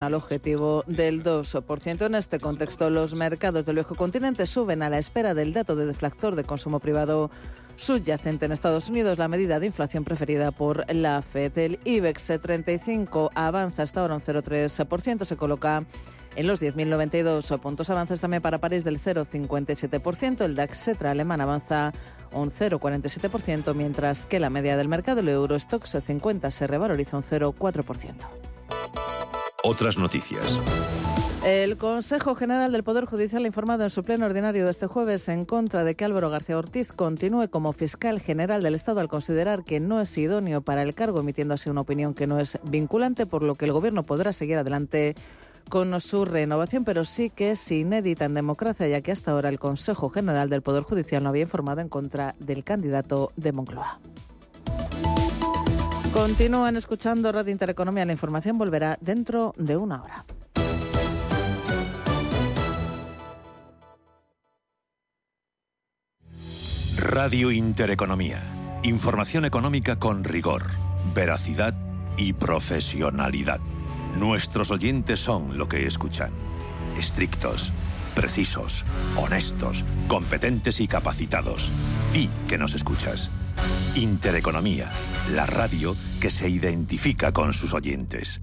al objetivo del 2%. En este contexto, los mercados del viejo continente suben a la espera del dato de deflactor de consumo privado subyacente en Estados Unidos, la medida de inflación preferida por la FED. El IBEX 35 avanza hasta ahora un 0,3%, se coloca en los 10.092 puntos. Avances también para París del 0,57%. El DAX Cetra alemán avanza un 0,47%, mientras que la media del mercado, el Eurostox 50, se revaloriza un 0,4%. Otras noticias. El Consejo General del Poder Judicial ha informado en su pleno ordinario de este jueves en contra de que Álvaro García Ortiz continúe como fiscal general del Estado al considerar que no es idóneo para el cargo, emitiendo así una opinión que no es vinculante, por lo que el Gobierno podrá seguir adelante con su renovación, pero sí que es inédita en democracia, ya que hasta ahora el Consejo General del Poder Judicial no había informado en contra del candidato de Moncloa. Continúan escuchando Radio Intereconomía. La información volverá dentro de una hora. Radio Intereconomía. Información económica con rigor, veracidad y profesionalidad. Nuestros oyentes son lo que escuchan. Estrictos, precisos, honestos, competentes y capacitados. Di que nos escuchas. Intereconomía, la radio que se identifica con sus oyentes.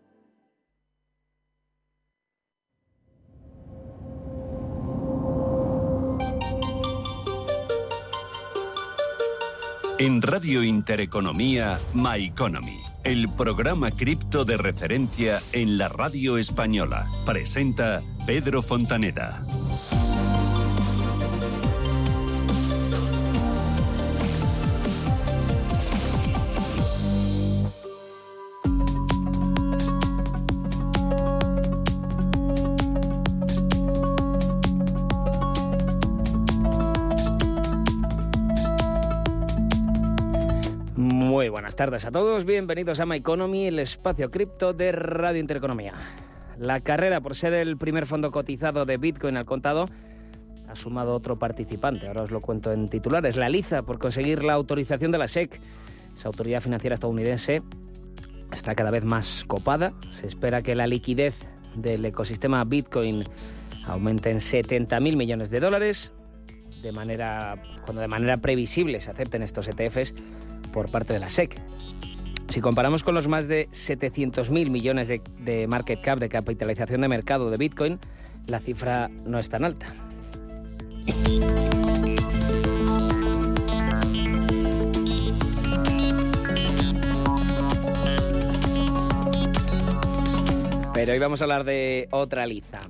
En Radio Intereconomía, My Economy, el programa cripto de referencia en la radio española. Presenta Pedro Fontaneda. Buenas tardes a todos, bienvenidos a My Economy, el espacio cripto de Radio Intereconomía. La carrera por ser el primer fondo cotizado de Bitcoin al contado ha sumado otro participante, ahora os lo cuento en titulares, la Liza, por conseguir la autorización de la SEC. Esa autoridad financiera estadounidense está cada vez más copada, se espera que la liquidez del ecosistema Bitcoin aumente en 70.000 millones de dólares, de manera, cuando de manera previsible se acepten estos ETFs por parte de la SEC. Si comparamos con los más de 700.000 millones de, market cap de capitalización de mercado de Bitcoin, la cifra no es tan alta. Pero hoy vamos a hablar de otra liza.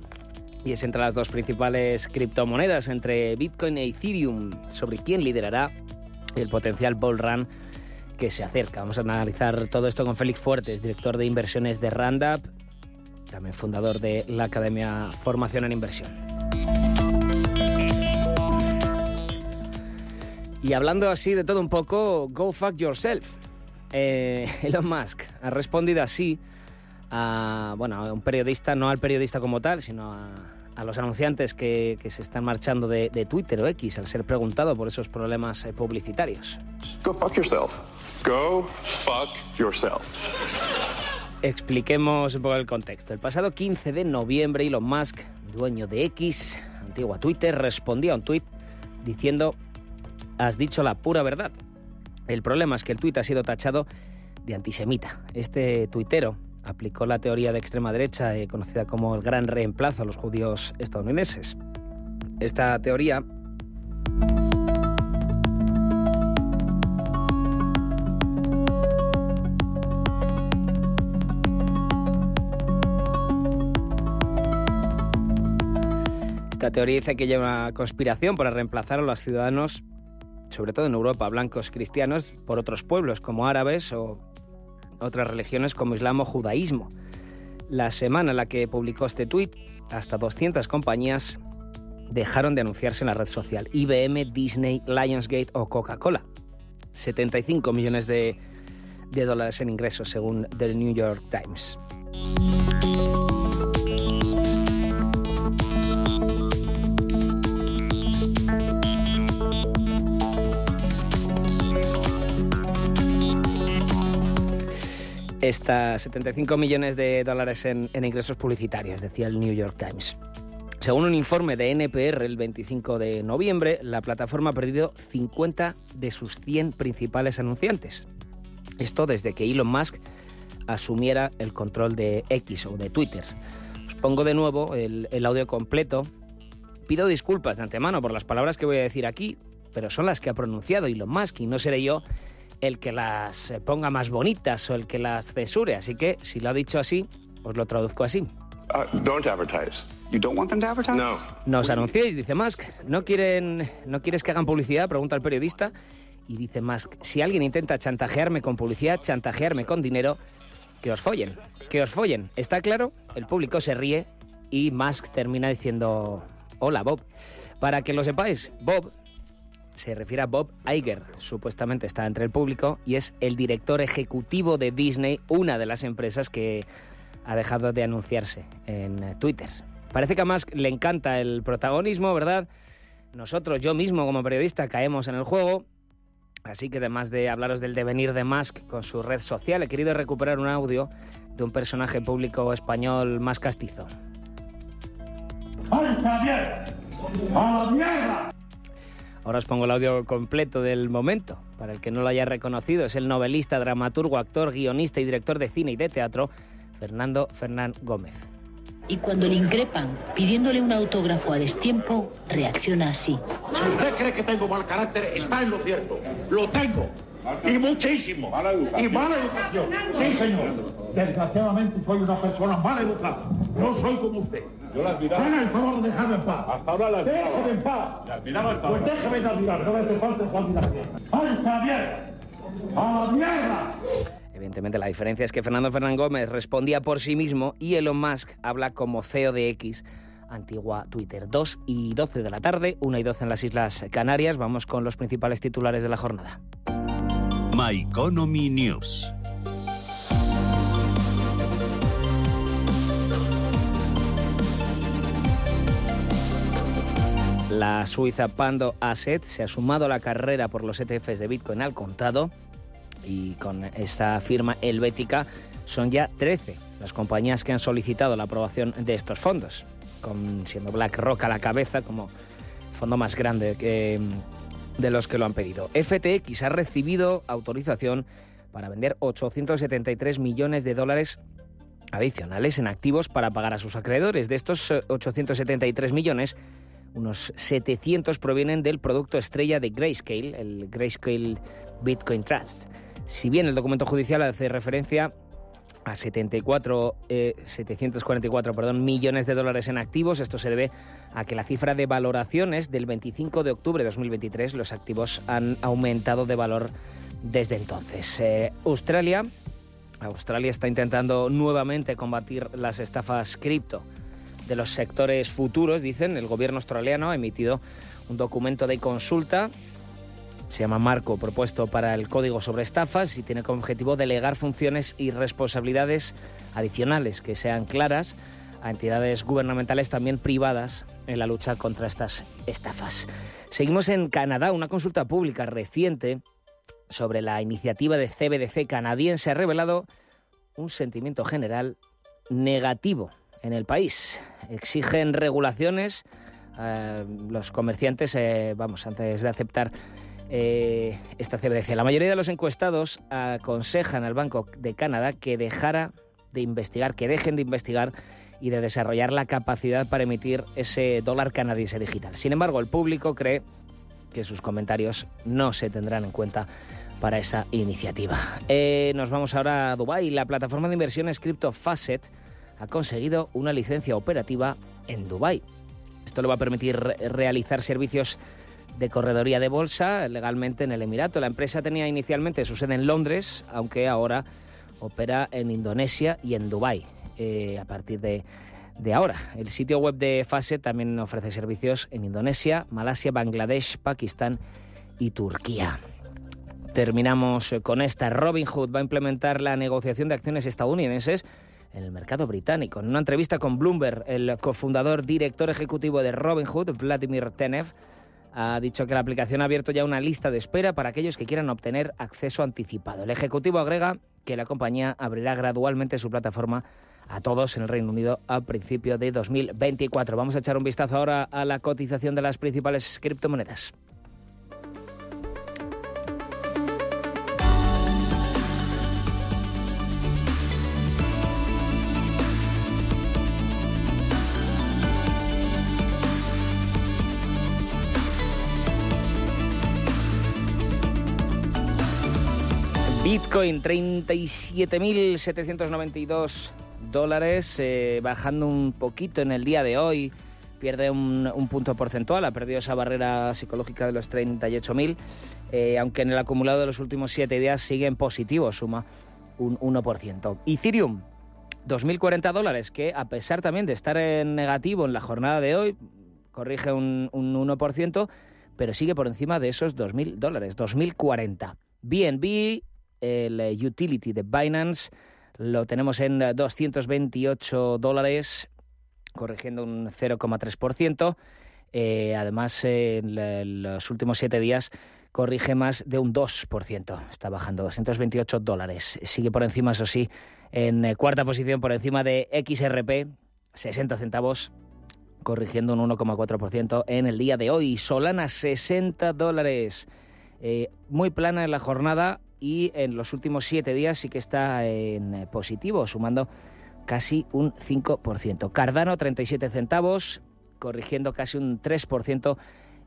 Y es entre las dos principales criptomonedas, entre Bitcoin e Ethereum, sobre quién liderará el potencial bull run que se acerca. Vamos a analizar todo esto con Félix Fuertes, director de inversiones de Randup, también fundador de la Academia Formación en Inversión. Y hablando así de todo un poco, go fuck yourself. Eh, Elon Musk ha respondido así a, bueno, a un periodista, no al periodista como tal, sino a, a los anunciantes que, que, se están marchando de, de, Twitter o X al ser preguntado por esos problemas eh, publicitarios. Go fuck yourself. Go fuck yourself. Expliquemos un poco el contexto. El pasado 15 de noviembre, Elon Musk, dueño de X, antigua Twitter, respondía a un tuit diciendo: Has dicho la pura verdad. El problema es que el tuit ha sido tachado de antisemita. Este tuitero aplicó la teoría de extrema derecha eh, conocida como el gran reemplazo a los judíos estadounidenses. Esta teoría Esta teoría dice que lleva una conspiración para reemplazar a los ciudadanos, sobre todo en Europa, blancos cristianos, por otros pueblos como árabes o otras religiones como islam o judaísmo. La semana en la que publicó este tuit, hasta 200 compañías dejaron de anunciarse en la red social. IBM, Disney, Lionsgate o Coca-Cola. 75 millones de, de dólares en ingresos, según The New York Times. Está 75 millones de dólares en, ingresos publicitarios, decía el New York Times. Según un informe de NPR el 25 de noviembre, la plataforma ha perdido 50 de sus 100 principales anunciantes. Esto desde que Elon Musk asumiera el control de X o de Twitter. Os pongo de nuevo el audio completo. Pido disculpas de antemano por las palabras que voy a decir aquí, pero son las que ha pronunciado Elon Musk y no seré yo el que las ponga más bonitas o el que las cesure. Así que, si lo ha dicho así, os lo traduzco así. Uh, don't advertise. You don't want them to advertise? No. Nos anunciéis, dice Musk. ¿No, quieren, ¿No quieres que hagan publicidad? Pregunta el periodista. Y dice Musk, si alguien intenta chantajearme con publicidad, chantajearme con dinero, que os follen. Que os follen. ¿Está claro? El público se ríe y Musk termina diciendo, hola Bob. Para que lo sepáis, Bob se refiere a Bob Iger, supuestamente está entre el público y es el director ejecutivo de Disney, una de las empresas que ha dejado de anunciarse en Twitter. Parece que a Musk le encanta el protagonismo, ¿verdad? Nosotros, yo mismo como periodista, caemos en el juego. Así que además de hablaros del devenir de Musk con su red social, he querido recuperar un audio de un personaje público español más castizo. ¡A la mierda! Ahora os pongo el audio completo del momento. Para el que no lo haya reconocido, es el novelista, dramaturgo, actor, guionista y director de cine y de teatro, Fernando Fernán Gómez. Y cuando le increpan pidiéndole un autógrafo a destiempo, reacciona así. Si usted cree que tengo mal carácter, está en lo cierto. Lo tengo. Y muchísimo. Y mala educación. Sí, señor. Desgraciadamente soy una persona mal educada. No soy como usted. Yo la admiraba. Haga el favor de dejarme en paz. Hasta ahora la admiraba. Déjame en paz. La admiraba el Pues déjame de admirar, no me hace falta su admiración. ¡Alza bien! ¡A la mierda! Evidentemente la diferencia es que Fernando Fernán Gómez respondía por sí mismo y Elon Musk habla como CEO de X, antigua Twitter. 2 y 12 de la tarde, 1 y 12 en las Islas Canarias. Vamos con los principales titulares de la jornada. My Economy News. La suiza Pando Asset se ha sumado a la carrera por los ETFs de Bitcoin al contado y con esta firma helvética son ya 13 las compañías que han solicitado la aprobación de estos fondos, con, siendo BlackRock a la cabeza como fondo más grande de los que lo han pedido. FTX ha recibido autorización para vender 873 millones de dólares adicionales en activos para pagar a sus acreedores. De estos 873 millones, unos 700 provienen del producto estrella de Grayscale, el Grayscale Bitcoin Trust. Si bien el documento judicial hace referencia a 74, 744 eh, perdón, millones de dólares en activos. Esto se debe a que la cifra de valoraciones del 25 de octubre de 2023, los activos han aumentado de valor desde entonces. Eh, Australia, Australia está intentando nuevamente combatir las estafas cripto de los sectores futuros, dicen. El gobierno australiano ha emitido un documento de consulta se llama Marco propuesto para el Código sobre Estafas y tiene como objetivo delegar funciones y responsabilidades adicionales que sean claras a entidades gubernamentales también privadas en la lucha contra estas estafas. Seguimos en Canadá. Una consulta pública reciente sobre la iniciativa de CBDC canadiense ha revelado un sentimiento general negativo en el país. Exigen regulaciones eh, los comerciantes, eh, vamos, antes de aceptar eh, esta CBDC. La mayoría de los encuestados aconsejan al Banco de Canadá que dejara de investigar, que dejen de investigar y de desarrollar la capacidad para emitir ese dólar canadiense digital. Sin embargo, el público cree que sus comentarios no se tendrán en cuenta para esa iniciativa. Nos vamos ahora a Dubái. La plataforma de inversiones Crypto Facet ha conseguido una licencia operativa en Dubái. Esto le va a permitir realizar servicios de corredoría de bolsa legalmente en el Emirato. La empresa tenía inicialmente su sede en Londres, aunque ahora opera en Indonesia y en Dubái. eh, a partir de, ahora. El sitio web de FASE también ofrece servicios en Indonesia, Malasia, Bangladesh, Pakistán y Turquía. Terminamos con esta. Robinhood va a implementar la negociación de acciones estadounidenses en el mercado británico. En una entrevista con Bloomberg, el cofundador, director ejecutivo de Robinhood, Vladimir Tenev, ha dicho que la aplicación ha abierto ya una lista de espera para aquellos que quieran obtener acceso anticipado. El ejecutivo agrega que la compañía abrirá gradualmente su plataforma a todos en el Reino Unido a principio de 2024. Vamos a echar un vistazo ahora a la cotización de las principales criptomonedas. Bitcoin 37.792 dólares, eh, bajando un poquito en el día de hoy. Pierde un, punto porcentual, ha perdido esa barrera psicológica de los 38.000, eh, aunque en el acumulado de los últimos 7 días sigue en positivo, suma un 1%. Ethereum, 2.040 dólares, que a pesar también de estar en negativo en la jornada de hoy, corrige un, un 1%, pero sigue por encima de esos 2.000 dólares, 2.040. BNB el eh, utility de Binance lo tenemos en 228 dólares, corrigiendo un 0,3%. Eh, además, en los últimos siete días corrige más de un 2%. Está bajando 228 dólares. Sigue por encima, eso sí, en eh, cuarta posición por encima de XRP, 60 centavos, corrigiendo un 1,4% en el día de hoy. Solana, 60 dólares. muy plana en la jornada, y en los últimos siete días sí que está en eh, positivo, sumando casi un 5%. Cardano 37 centavos, corrigiendo casi un 3%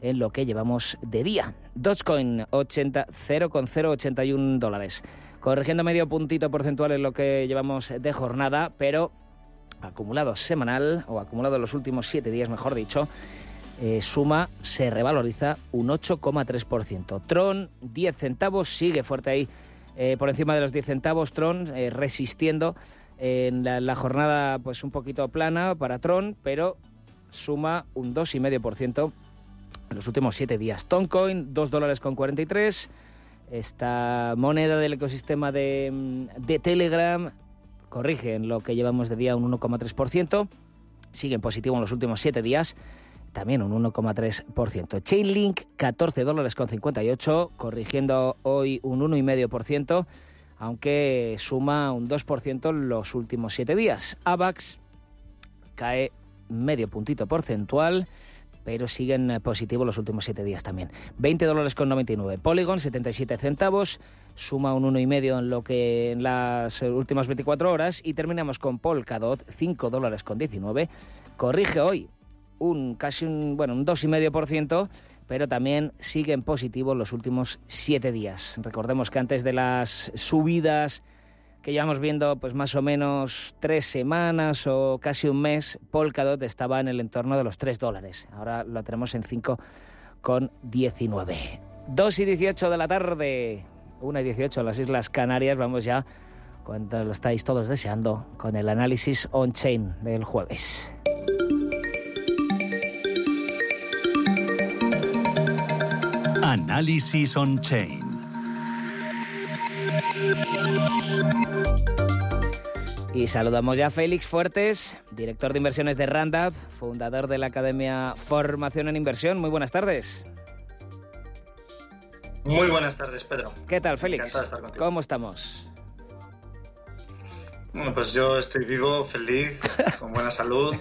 en lo que llevamos de día. Dogecoin 80, 0,081 dólares, corrigiendo medio puntito porcentual en lo que llevamos de jornada, pero acumulado semanal o acumulado en los últimos siete días, mejor dicho, eh, suma se revaloriza un 8,3%. Tron, 10 centavos, sigue fuerte ahí eh, por encima de los 10 centavos. Tron eh, resistiendo en la, jornada pues un poquito plana para Tron, pero suma un 2,5% en los últimos 7 días. Toncoin, 2 dólares con 43. Esta moneda del ecosistema de, mm, de Telegram corrige en lo que llevamos de día un 1,3%. Sigue en positivo en los últimos 7 días también un 1,3%. Chainlink, 14 dólares con 58, corrigiendo hoy un 1,5%, aunque suma un 2% en los últimos 7 días. AVAX cae medio puntito porcentual, pero sigue en positivo los últimos 7 días también. 20 dólares con 99. Polygon, 77 centavos, suma un 1,5 en lo que en las últimas 24 horas. Y terminamos con Polkadot, 5 dólares con 19. Corrige hoy un casi un, bueno, un 2,5%, pero también sigue en positivo los últimos siete días. Recordemos que antes de las subidas que llevamos viendo pues más o menos tres semanas o casi un mes, Polkadot estaba en el entorno de los 3 dólares. Ahora lo tenemos en 5,19. 2 y 18 de la tarde, 1 y 18 en las Islas Canarias, vamos ya, cuando lo estáis todos deseando, con el análisis on-chain del jueves. Análisis on-chain. Y saludamos ya a Félix Fuertes, director de inversiones de Randap, fundador de la Academia Formación en Inversión. Muy buenas tardes. Muy buenas tardes, Pedro. ¿Qué tal, Félix? Encantado de estar contigo. ¿Cómo estamos? Bueno, pues yo estoy vivo, feliz, con buena salud,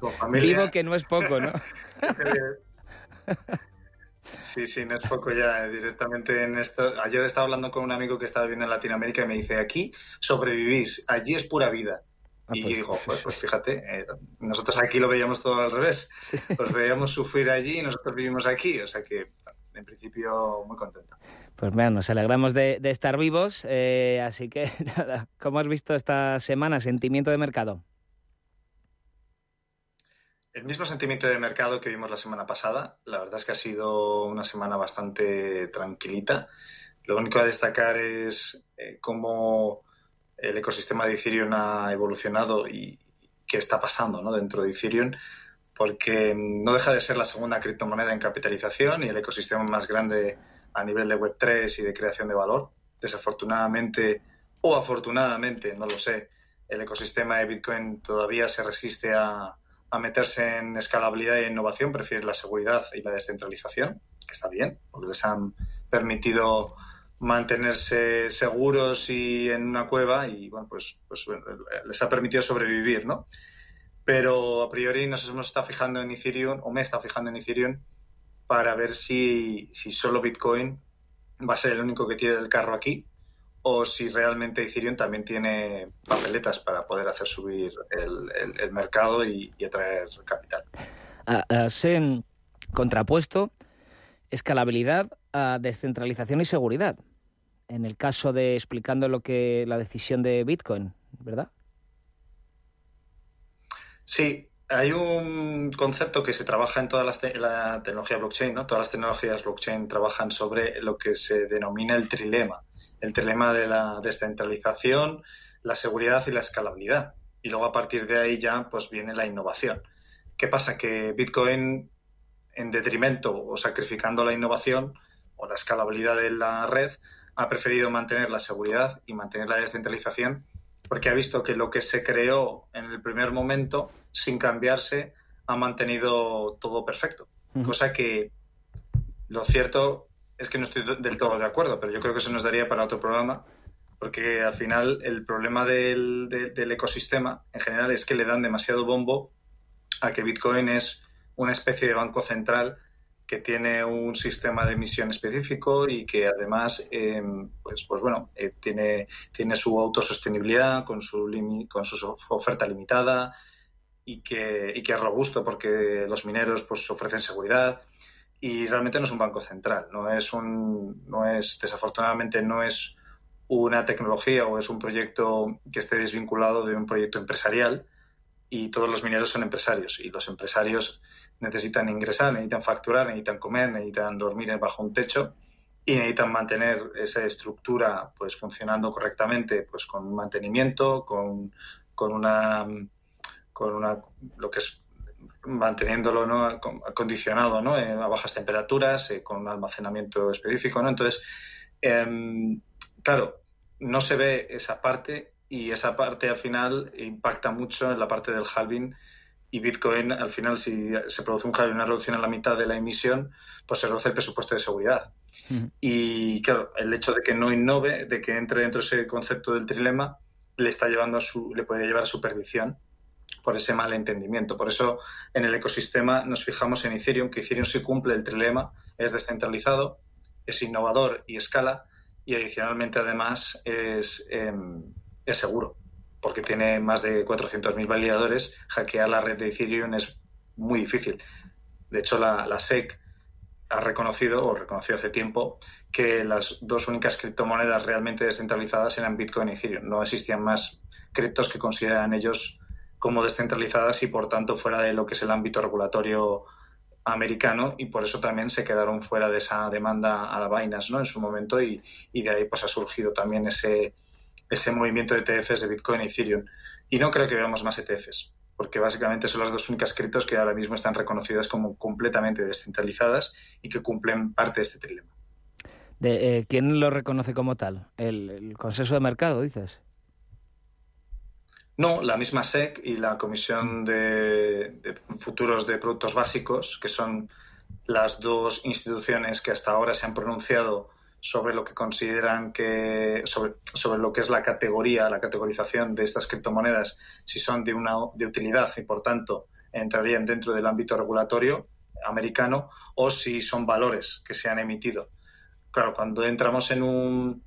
con familia. Vivo que no es poco, ¿no? Sí, sí, no es poco ya directamente en esto. Ayer estaba hablando con un amigo que estaba viviendo en Latinoamérica y me dice, aquí sobrevivís, allí es pura vida. Ah, y yo pues, digo, pues, pues fíjate, eh, nosotros aquí lo veíamos todo al revés. Pues veíamos sufrir allí y nosotros vivimos aquí. O sea que, en principio, muy contento. Pues mira, nos alegramos de, estar vivos. Eh, así que, nada, ¿cómo has visto esta semana? ¿Sentimiento de mercado? El mismo sentimiento de mercado que vimos la semana pasada. La verdad es que ha sido una semana bastante tranquilita. Lo único a destacar es eh, cómo el ecosistema de Ethereum ha evolucionado y qué está pasando ¿no? dentro de Ethereum, porque no deja de ser la segunda criptomoneda en capitalización y el ecosistema más grande a nivel de Web3 y de creación de valor. Desafortunadamente o afortunadamente, no lo sé, el ecosistema de Bitcoin todavía se resiste a, a meterse en escalabilidad e innovación, prefiere la seguridad y la descentralización, que está bien, porque les han permitido mantenerse seguros y en una cueva y bueno, pues, pues les ha permitido sobrevivir, ¿no? Pero a priori nos hemos estado fijando en Ethereum, o me está fijando en Ethereum, para ver si, si solo Bitcoin va a ser el único que tiene el carro aquí o si realmente Ethereum también tiene papeletas para poder hacer subir el, mercado y, atraer capital. Se han contrapuesto escalabilidad a descentralización y seguridad. En el caso de explicando lo que la decisión de Bitcoin, ¿verdad? Sí, hay un concepto que se trabaja en toda la tecnología blockchain, ¿no? Todas las tecnologías blockchain trabajan sobre lo que se denomina el trilema el trilema de la descentralización, la seguridad y la escalabilidad. Y luego a partir de ahí ya pues viene la innovación. ¿Qué pasa? Que Bitcoin, en detrimento o sacrificando la innovación o la escalabilidad de la red, ha preferido mantener la seguridad y mantener la descentralización porque ha visto que lo que se creó en el primer momento, sin cambiarse, ha mantenido todo perfecto. Cosa que lo cierto es que no estoy del todo de acuerdo, pero yo creo que eso nos daría para otro programa, porque al final el problema del, ecosistema en general es que le dan demasiado bombo a que Bitcoin es una especie de banco central que tiene un sistema de emisión específico y que además, em, pues, pues bueno, eh, tiene, tiene su autosostenibilidad con su, con su oferta limitada y que, y que es robusto porque los mineros pues ofrecen seguridad y realmente no es un banco central, no es un, no es, desafortunadamente no es una tecnología o es un proyecto que esté desvinculado de un proyecto empresarial y todos los mineros son empresarios y los empresarios necesitan ingresar, necesitan facturar, necesitan comer, necesitan dormir bajo un techo y necesitan mantener esa estructura pues funcionando correctamente pues con mantenimiento, con, con una con una lo que es manteniéndolo ¿no? acondicionado ¿no? a bajas temperaturas, eh, con un almacenamiento específico. ¿no? Entonces, em, claro, no se ve esa parte y esa parte al final impacta mucho en la parte del halving y Bitcoin al final si se produce un halving, una reducción en la mitad de la emisión, pues se reduce el presupuesto de seguridad. Y claro, el hecho de que no innove, de que entre dentro de ese concepto del trilema, le está llevando a su, le puede llevar a su perdición por ese mal entendimiento. Por eso en el ecosistema nos fijamos en Ethereum, que Ethereum sí cumple el trilema, es descentralizado, es innovador y escala, y adicionalmente además es, em, es seguro, porque tiene más de 400.000 validadores. Hackear la red de Ethereum es muy difícil. De hecho, la, la SEC ha reconocido, o reconoció hace tiempo, que las dos únicas criptomonedas realmente descentralizadas eran Bitcoin y Ethereum. No existían más criptos que consideran ellos como descentralizadas y por tanto fuera de lo que es el ámbito regulatorio americano y por eso también se quedaron fuera de esa demanda a la vainas ¿no? en su momento y, de ahí pues ha surgido también ese, ese movimiento de ETFs de Bitcoin y Ethereum. Y no creo que veamos más ETFs, porque básicamente son las dos únicas criptos que ahora mismo están reconocidas como completamente descentralizadas y que cumplen parte de este trilema. Eh, ¿Quién lo reconoce como tal? ¿El, ¿El, consenso de mercado, dices? No, la misma SEC y la Comisión de, Futuros de Productos Básicos, que son las dos instituciones que hasta ahora se han pronunciado sobre lo que consideran que sobre, sobre lo que es la categoría, la categorización de estas criptomonedas, si son de una de utilidad y por tanto entrarían dentro del ámbito regulatorio americano o si son valores que se han emitido. Claro, cuando entramos en un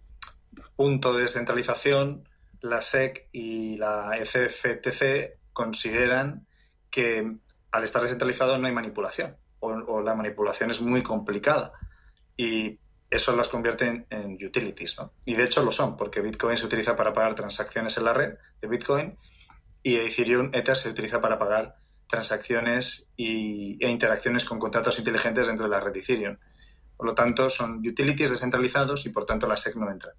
punto de descentralización, la SEC y la ECFTC consideran que al estar descentralizado no hay manipulación o, la manipulación es muy complicada y eso las convierte en, utilities. ¿no? Y de hecho lo son, porque Bitcoin se utiliza para pagar transacciones en la red de Bitcoin y Ethereum Ether se utiliza para pagar transacciones y, e interacciones con contratos inteligentes dentro de la red Ethereum. Por lo tanto, son utilities descentralizados y por tanto la SEC no entra.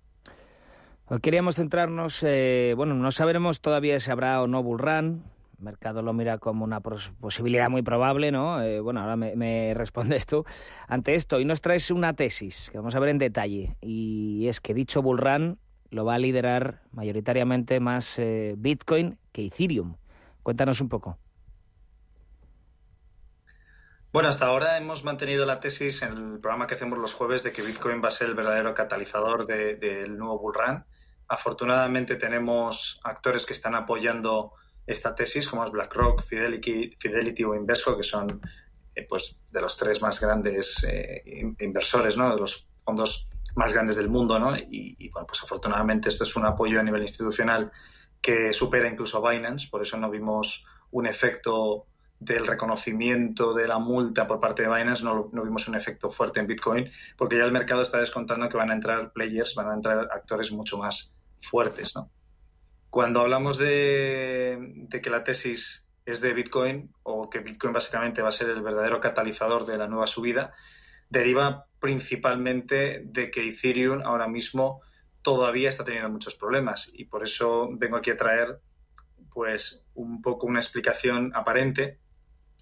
Queríamos centrarnos, eh, bueno, no sabremos todavía si habrá o no bullrun. El mercado lo mira como una posibilidad muy probable, ¿no? Eh, bueno, ahora me, respondes tú ante esto. Y nos traes una tesis que vamos a ver en detalle. Y es que dicho bullrun lo va a liderar mayoritariamente más eh, Bitcoin que Ethereum. Cuéntanos un poco. Bueno, hasta ahora hemos mantenido la tesis en el programa que hacemos los jueves de que Bitcoin va a ser el verdadero catalizador del nuevo bullrun Afortunadamente tenemos actores que están apoyando esta tesis, como es BlackRock, Fidelity, o Invesco, que son eh, pues, de los tres más grandes eh, inversores, ¿no? de los fondos más grandes del mundo. ¿no? Y, bueno, pues afortunadamente esto es un apoyo a nivel institucional que supera incluso a Binance, por eso no vimos un efecto del reconocimiento de la multa por parte de Binance, no, no, vimos un efecto fuerte en Bitcoin, porque ya el mercado está descontando que van a entrar players, van a entrar actores mucho más fuertes. ¿no? Cuando hablamos de, que la tesis es de Bitcoin o que Bitcoin básicamente va a ser el verdadero catalizador de la nueva subida, deriva principalmente de que Ethereum ahora mismo todavía está teniendo muchos problemas y por eso vengo aquí a traer pues un poco una explicación aparente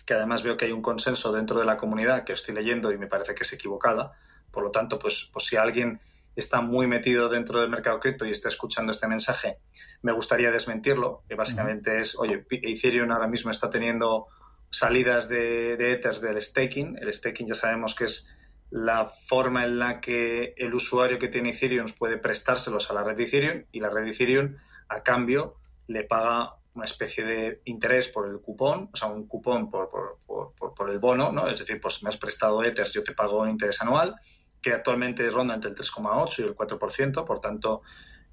que además veo que hay un consenso dentro de la comunidad que estoy leyendo y me parece que es equivocada. Por lo tanto, pues, pues si alguien está muy metido dentro del mercado cripto y está escuchando este mensaje, me gustaría desmentirlo, que básicamente es, oye, Ethereum ahora mismo está teniendo salidas de, de Ethers del staking. El staking ya sabemos que es la forma en la que el usuario que tiene Ethereum puede prestárselos a la red de Ethereum y la red de Ethereum a cambio le paga una especie de interés por el cupón, o sea, un cupón por, por, por, por el bono, ¿no? Es decir, pues me has prestado Ethers, yo te pago un interés anual que actualmente ronda entre el 3,8 y el 4%, por tanto,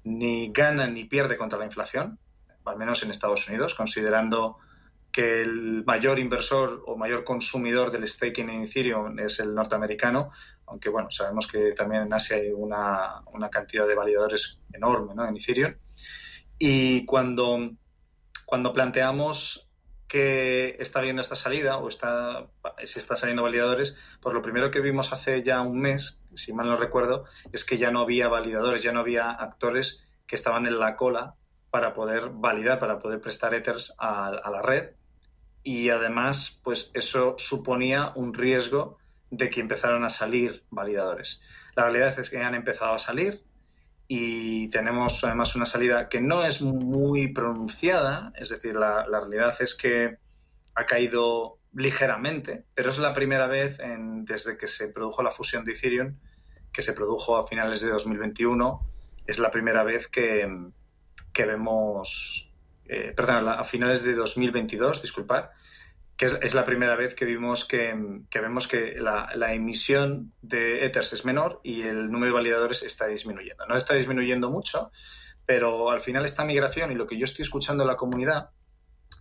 ni gana ni pierde contra la inflación, al menos en Estados Unidos, considerando que el mayor inversor o mayor consumidor del staking en Ethereum es el norteamericano, aunque bueno, sabemos que también en Asia hay una, una cantidad de validadores enorme ¿no? en Ethereum. Y cuando, cuando planteamos está viendo esta salida o está, se está saliendo validadores, pues lo primero que vimos hace ya un mes, si mal no recuerdo, es que ya no había validadores, ya no había actores que estaban en la cola para poder validar, para poder prestar Ethers a, a la red. Y además, pues eso suponía un riesgo de que empezaran a salir validadores. La realidad es que han empezado a salir, y tenemos además una salida que no es muy pronunciada, es decir, la, realidad es que ha caído ligeramente, pero es la primera vez desde que se produjo la fusión de Ethereum, que se produjo a finales de 2021, es la primera vez que, vemos, eh, perdón, a finales de 2022, disculpad, que es, la primera vez que vimos que, vemos que la, emisión de Ethers es menor y el número de validadores está disminuyendo. No está disminuyendo mucho, pero al final esta migración y lo que yo estoy escuchando en la comunidad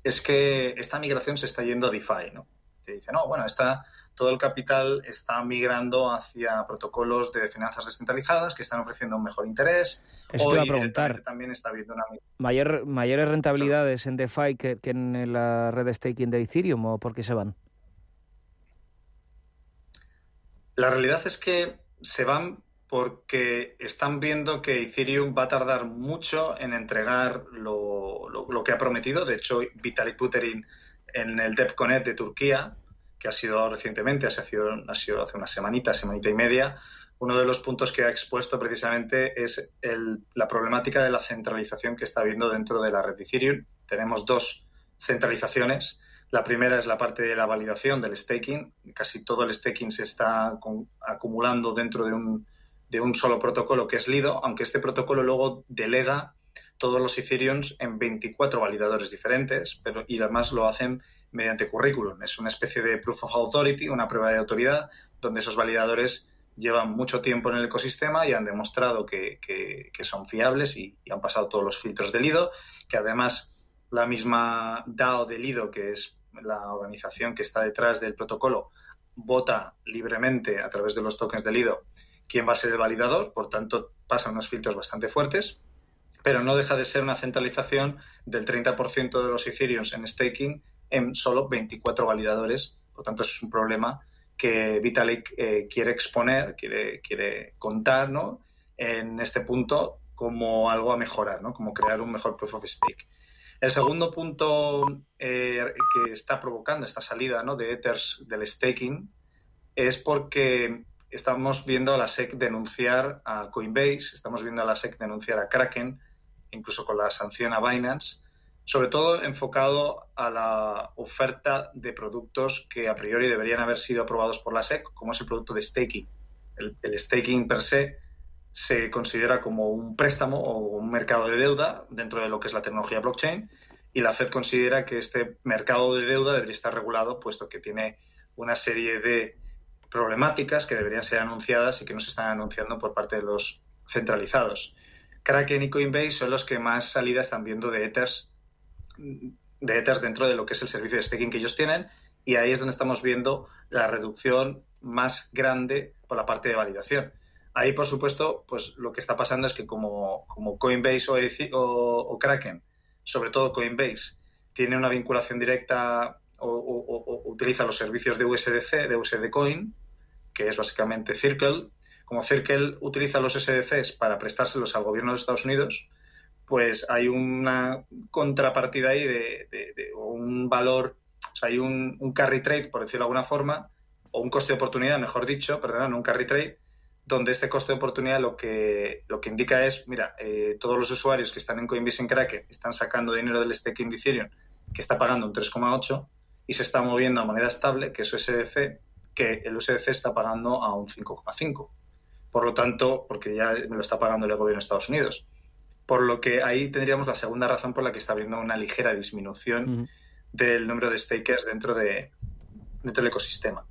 es que esta migración se está yendo a DeFi, ¿no? Te dice, no, bueno, está todo el capital está migrando hacia protocolos de finanzas descentralizadas que están ofreciendo un mejor interés. Te iba a preguntar. También está habiendo una... Mayor, ¿Mayores rentabilidades en DeFi que, en la red de staking de Ethereum o por qué se van? La realidad es que se van porque están viendo que Ethereum va a tardar mucho en entregar lo, lo que ha prometido. De hecho, Vitalik Buterin en el DevConnect de Turquía que ha sido recientemente, ha sido, ha sido hace una semanita, semanita y media, uno de los puntos que ha expuesto precisamente es la problemática de la centralización que está habiendo dentro de la red Ethereum. Tenemos dos centralizaciones. La primera es la parte de la validación del staking. Casi todo el staking se está acumulando dentro de un, de un solo protocolo que es Lido, aunque este protocolo luego delega todos los Ethereums en 24 validadores diferentes, pero y además lo hacen mediante currículum. Es una especie de proof of authority, una prueba de autoridad, donde esos validadores llevan mucho tiempo en el ecosistema y han demostrado que, son fiables y, han pasado todos los filtros de Lido, que además la misma DAO de Lido, que es la organización que está detrás del protocolo, vota libremente a través de los tokens de Lido quién va a ser el validador, por tanto pasan unos filtros bastante fuertes, pero no deja de ser una centralización del 30% de los Ethereum en staking en solo 24 validadores. Por tanto, es un problema que Vitalik eh, quiere exponer, quiere, quiere contar. En este punto, como algo a mejorar, ¿no? como crear un mejor proof of stake. El segundo punto eh, que está provocando esta salida ¿no? de Ethers del staking es porque estamos viendo a la SEC denunciar a Coinbase, estamos viendo a la SEC denunciar a Kraken, incluso con la sanción a Binance, sobre todo enfocado a la oferta de productos que a priori deberían haber sido aprobados por la SEC, como es el producto de staking. El, staking per se se considera como un préstamo o un mercado de deuda dentro de lo que es la tecnología blockchain y la Fed considera que este mercado de deuda debería estar regulado puesto que tiene una serie de problemáticas que deberían ser anunciadas y que no se están anunciando por parte de los centralizados. Kraken y Coinbase son los que más salida están viendo de Ethers, de Ethers dentro de lo que es el servicio de staking que ellos tienen y ahí es donde estamos viendo la reducción más grande por la parte de validación. Ahí, por supuesto, pues lo que está pasando es que como, como Coinbase o, o, Kraken, sobre todo Coinbase, tiene una vinculación directa o, o, utiliza los servicios de USDC, de USD Coin, que es básicamente Circle, como Circle utiliza los SDCs para prestárselos al gobierno de Estados Unidos, pues hay una contrapartida ahí de, un valor, o sea, hay un, carry trade, por decirlo de alguna forma, o un coste de oportunidad, mejor dicho, perdón, un carry trade, donde este coste de oportunidad lo que, lo que indica es, mira, eh, todos los usuarios que están en Coinbase en Kraken están sacando dinero del staking de Ethereum, que está pagando un 3,8 y se está moviendo a moneda estable, que es USDC, que el USDC está pagando a un 5,5. Por lo tanto, porque ya me lo está pagando el gobierno de Estados Unidos. Por lo que ahí tendríamos la segunda razón por la que está habiendo una ligera disminución del número de stakers dentro, de, dentro del ecosistema.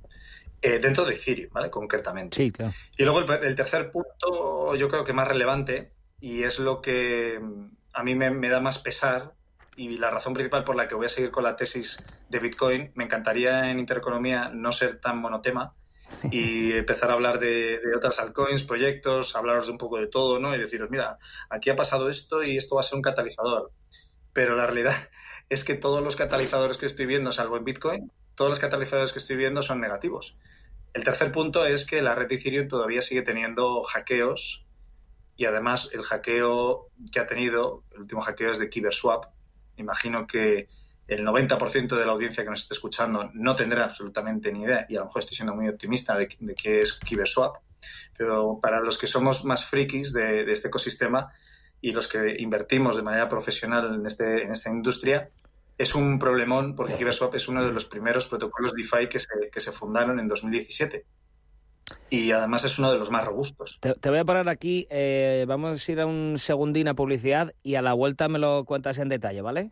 Eh, dentro de Ethereum, ¿vale? Concretamente. Sí, claro. Y luego el, tercer punto, yo creo que más relevante, y es lo que mm, a mí me, da más pesar, y la razón principal por la que voy a seguir con la tesis de Bitcoin, me encantaría en Intereconomía no ser tan monotema y empezar a hablar de, otras altcoins, proyectos, hablaros de un poco de todo, ¿no? Y deciros, mira, aquí ha pasado esto y esto va a ser un catalizador. Pero la realidad es que todos los catalizadores que estoy viendo, salvo en Bitcoin, todos los catalizadores que estoy viendo son negativos. El tercer punto es que la red Ethereum todavía sigue teniendo hackeos y además el hackeo que ha tenido, el último hackeo es de KiberSwap. Imagino que el 90% de la audiencia que nos esté escuchando no tendrá absolutamente ni idea y a lo mejor estoy siendo muy optimista de, qué es KiberSwap. Pero para los que somos más frikis de, este ecosistema y los que invertimos de manera profesional en, este, esta industria, es un problemón porque KiberSwap es uno de los primeros protocolos DeFi que se, que se fundaron en 2017. Y además es uno de los más robustos. Te, voy a parar aquí, eh, vamos a ir a un segundín a publicidad y a la vuelta me lo cuentas en detalle, ¿vale?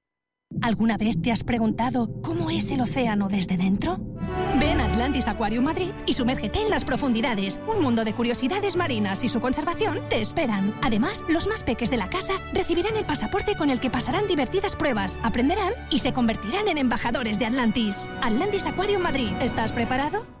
¿Alguna vez te has preguntado cómo es el océano desde dentro? Ven a Atlantis Aquarium Madrid y sumérgete en las profundidades. Un mundo de curiosidades marinas y su conservación te esperan. Además, los más peques de la casa recibirán el pasaporte con el que pasarán divertidas pruebas, aprenderán y se convertirán en embajadores de Atlantis. Atlantis Aquarium Madrid. ¿Estás preparado?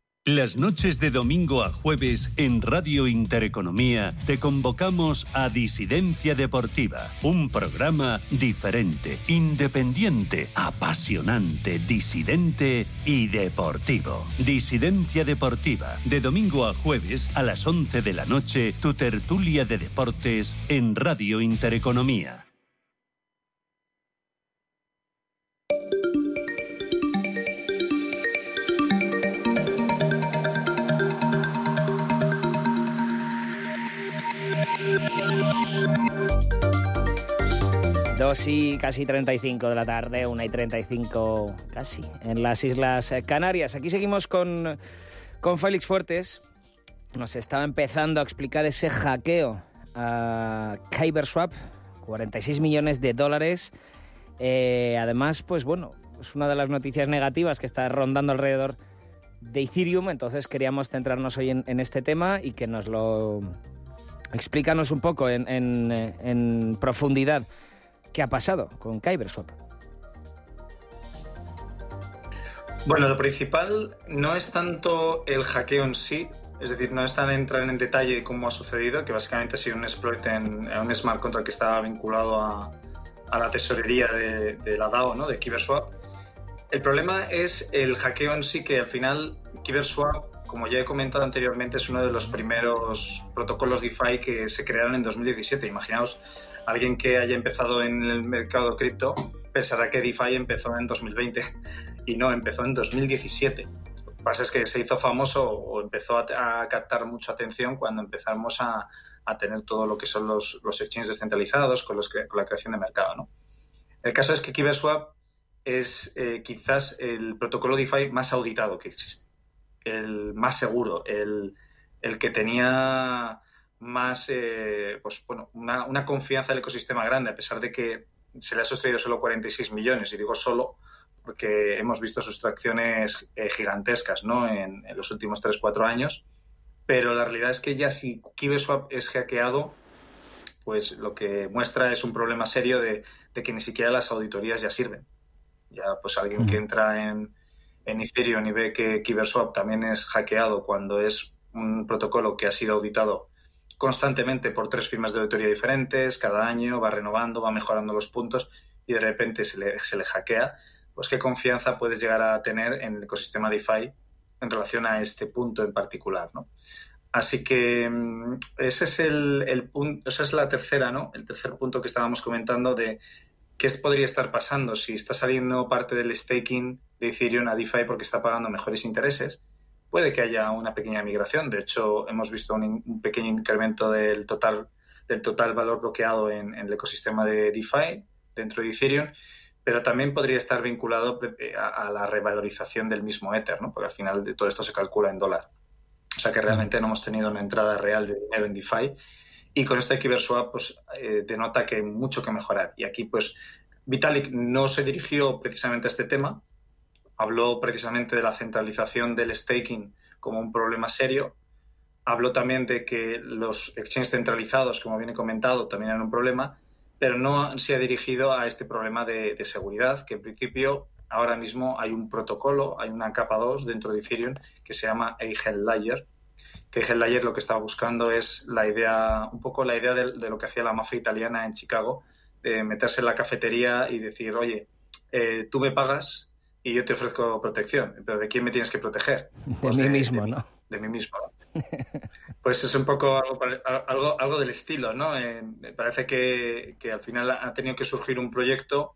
Las noches de domingo a jueves en Radio Intereconomía te convocamos a Disidencia Deportiva, un programa diferente, independiente, apasionante, disidente y deportivo. Disidencia Deportiva, de domingo a jueves a las 11 de la noche, tu tertulia de deportes en Radio Intereconomía. Dos y casi 35 de la tarde, una y 35 casi, en las Islas Canarias. Aquí seguimos con, con Félix Fuertes, nos estaba empezando a explicar ese hackeo a KyberSwap, 46 millones de dólares. Eh, además, pues bueno, es una de las noticias negativas que está rondando alrededor de Ethereum, entonces queríamos centrarnos hoy en, este tema y que nos lo explícanos un poco en profundidad qué ha pasado con KyberSwap. Bueno, lo principal no es tanto el hackeo en sí, es decir, no es tan entrar en detalle de cómo ha sucedido, que básicamente ha sido un exploit en, un smart contract que estaba vinculado a, la tesorería de, la DAO, ¿no? de KiberSwap. El problema es el hackeo en sí, que al final KiberSwap, como ya he comentado anteriormente, es uno de los primeros protocolos DeFi que se crearon en 2017. Imaginaos, alguien que haya empezado en el mercado cripto pensará que DeFi empezó en 2020 y no, empezó en 2017 que pasa es que se hizo famoso o empezó a, captar mucha atención cuando empezamos a, tener todo lo que son los, los exchanges descentralizados con, los la creación de mercado. ¿no? El caso es que KiberSwap es eh, quizás el protocolo DeFi más auditado que existe, el más seguro, el, que tenía más, eh, pues, bueno, una, una, confianza del ecosistema grande, a pesar de que se le ha sustraído solo 46 millones, y digo solo porque hemos visto sustracciones eh, gigantescas ¿no? en, los últimos 3-4 años, pero la realidad es que ya si KibeSwap es hackeado, pues lo que muestra es un problema serio de, que ni siquiera las auditorías ya sirven. Ya pues alguien que entra en, en Ethereum y ve que KiberSwap también es hackeado cuando es un protocolo que ha sido auditado constantemente por tres firmas de auditoría diferentes, cada año va renovando, va mejorando los puntos y de repente se le, se le hackea, pues qué confianza puedes llegar a tener en el ecosistema DeFi en relación a este punto en particular, ¿no? Así que mm, ese es el, punto, esa es la tercera, ¿no? El tercer punto que estábamos comentando de qué podría estar pasando si está saliendo parte del staking de Ethereum a DeFi porque está pagando mejores intereses. Puede que haya una pequeña migración. De hecho, hemos visto un, pequeño incremento del total, del total valor bloqueado en, en el ecosistema de DeFi dentro de Ethereum pero también podría estar vinculado eh, a, la revalorización del mismo Ether, ¿no? porque al final de todo esto se calcula en dólar. O sea que realmente no hemos tenido una entrada real de dinero en DeFi. Y con esto de KiberSwap pues, eh, denota que hay mucho que mejorar. Y aquí, pues, Vitalik no se dirigió precisamente a este tema. Habló precisamente de la centralización del staking como un problema serio. Habló también de que los exchanges centralizados, como bien comentado, también eran un problema pero no se ha dirigido a este problema de, seguridad, que en principio ahora mismo hay un protocolo, hay una capa 2 dentro de Ethereum que se llama Eigel Layer, que Eigel Layer lo que está buscando es la idea, un poco la idea de, lo que hacía la mafia italiana en Chicago, de meterse en la cafetería y decir, oye, eh, tú me pagas y yo te ofrezco protección, pero ¿de quién me tienes que proteger? Pues de, mí mismo, ¿no? De mí mismo. Pues es un poco algo, algo, del estilo, ¿no? Eh, me parece que, al final ha tenido que surgir un proyecto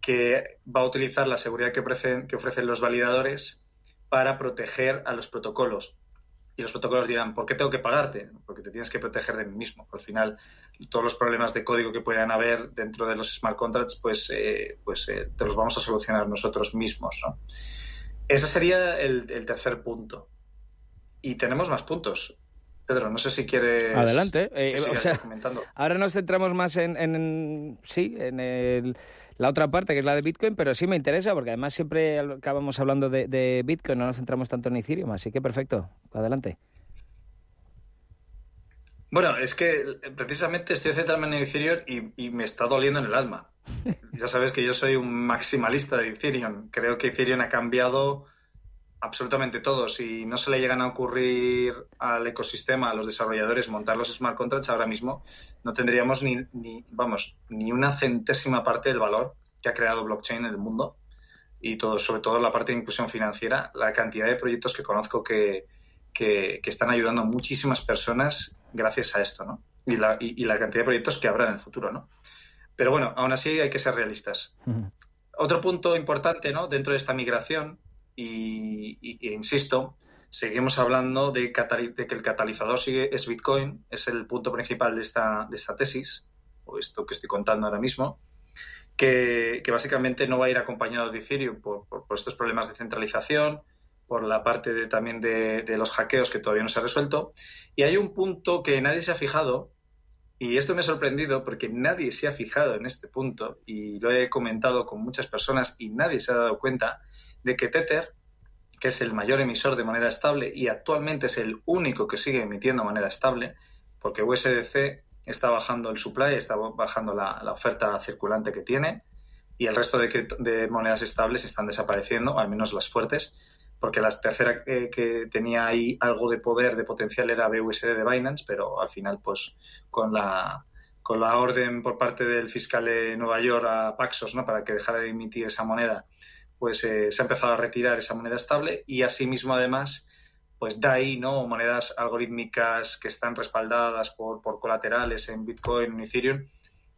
que va a utilizar la seguridad que ofrecen, que ofrecen los validadores para proteger a los protocolos. Y los protocolos dirán, ¿por qué tengo que pagarte? Porque te tienes que proteger de mí mismo. Al final, todos los problemas de código que puedan haber dentro de los smart contracts, pues, eh, pues eh, te los vamos a solucionar nosotros mismos. ¿no? Ese sería el tercer punto. Y tenemos más puntos. Pedro, no sé si quieres. Adelante. Eh, ahora nos centramos más en, sí, en la otra parte, que es la de Bitcoin, pero sí me interesa, porque además siempre acabamos hablando de, Bitcoin, no nos centramos tanto en Ethereum, así que perfecto. Adelante. Bueno, es que precisamente estoy centrando en Ethereum y, y, me está doliendo en el alma. ya sabes que yo soy un maximalista de Ethereum. Creo que Ethereum ha cambiado absolutamente todo. Si no se le llegan a ocurrir al ecosistema, a los desarrolladores, montar los smart contracts ahora mismo, no tendríamos ni, ni, vamos, ni una centésima parte del valor que ha creado blockchain en el mundo y todo, sobre todo la parte de inclusión financiera, la cantidad de proyectos que conozco que, que, están ayudando a muchísimas personas gracias a esto, ¿no? Y la, y, la cantidad de proyectos que habrá en el futuro, ¿no? Pero bueno, aún así hay que ser realistas. Otro punto importante, ¿no? Dentro de esta migración y, insisto, seguimos hablando de, que el catalizador sigue, es Bitcoin, es el punto principal de esta, de esta tesis, o esto que estoy contando ahora mismo, que, básicamente no va a ir acompañado de Ethereum por, estos problemas de centralización, por la parte de, también de, los hackeos que todavía no se ha resuelto. Y hay un punto que nadie se ha fijado, y esto me ha sorprendido porque nadie se ha fijado en este punto, y lo he comentado con muchas personas y nadie se ha dado cuenta de que Tether, que es el mayor emisor de moneda estable y actualmente es el único que sigue emitiendo moneda estable, porque USDC está bajando el supply, está bajando la, oferta circulante que tiene, y el resto de, de monedas estables están desapareciendo, al menos las fuertes porque la tercera que, tenía ahí algo de poder, de potencial, era BUSD de Binance, pero al final, pues con la, con la orden por parte del fiscal de Nueva York a Paxos, ¿no? Para que dejara de emitir esa moneda, pues eh, se ha empezado a retirar esa moneda estable y asimismo, además, pues DAI, ¿no? Monedas algorítmicas que están respaldadas por, por colaterales en Bitcoin, en Ethereum,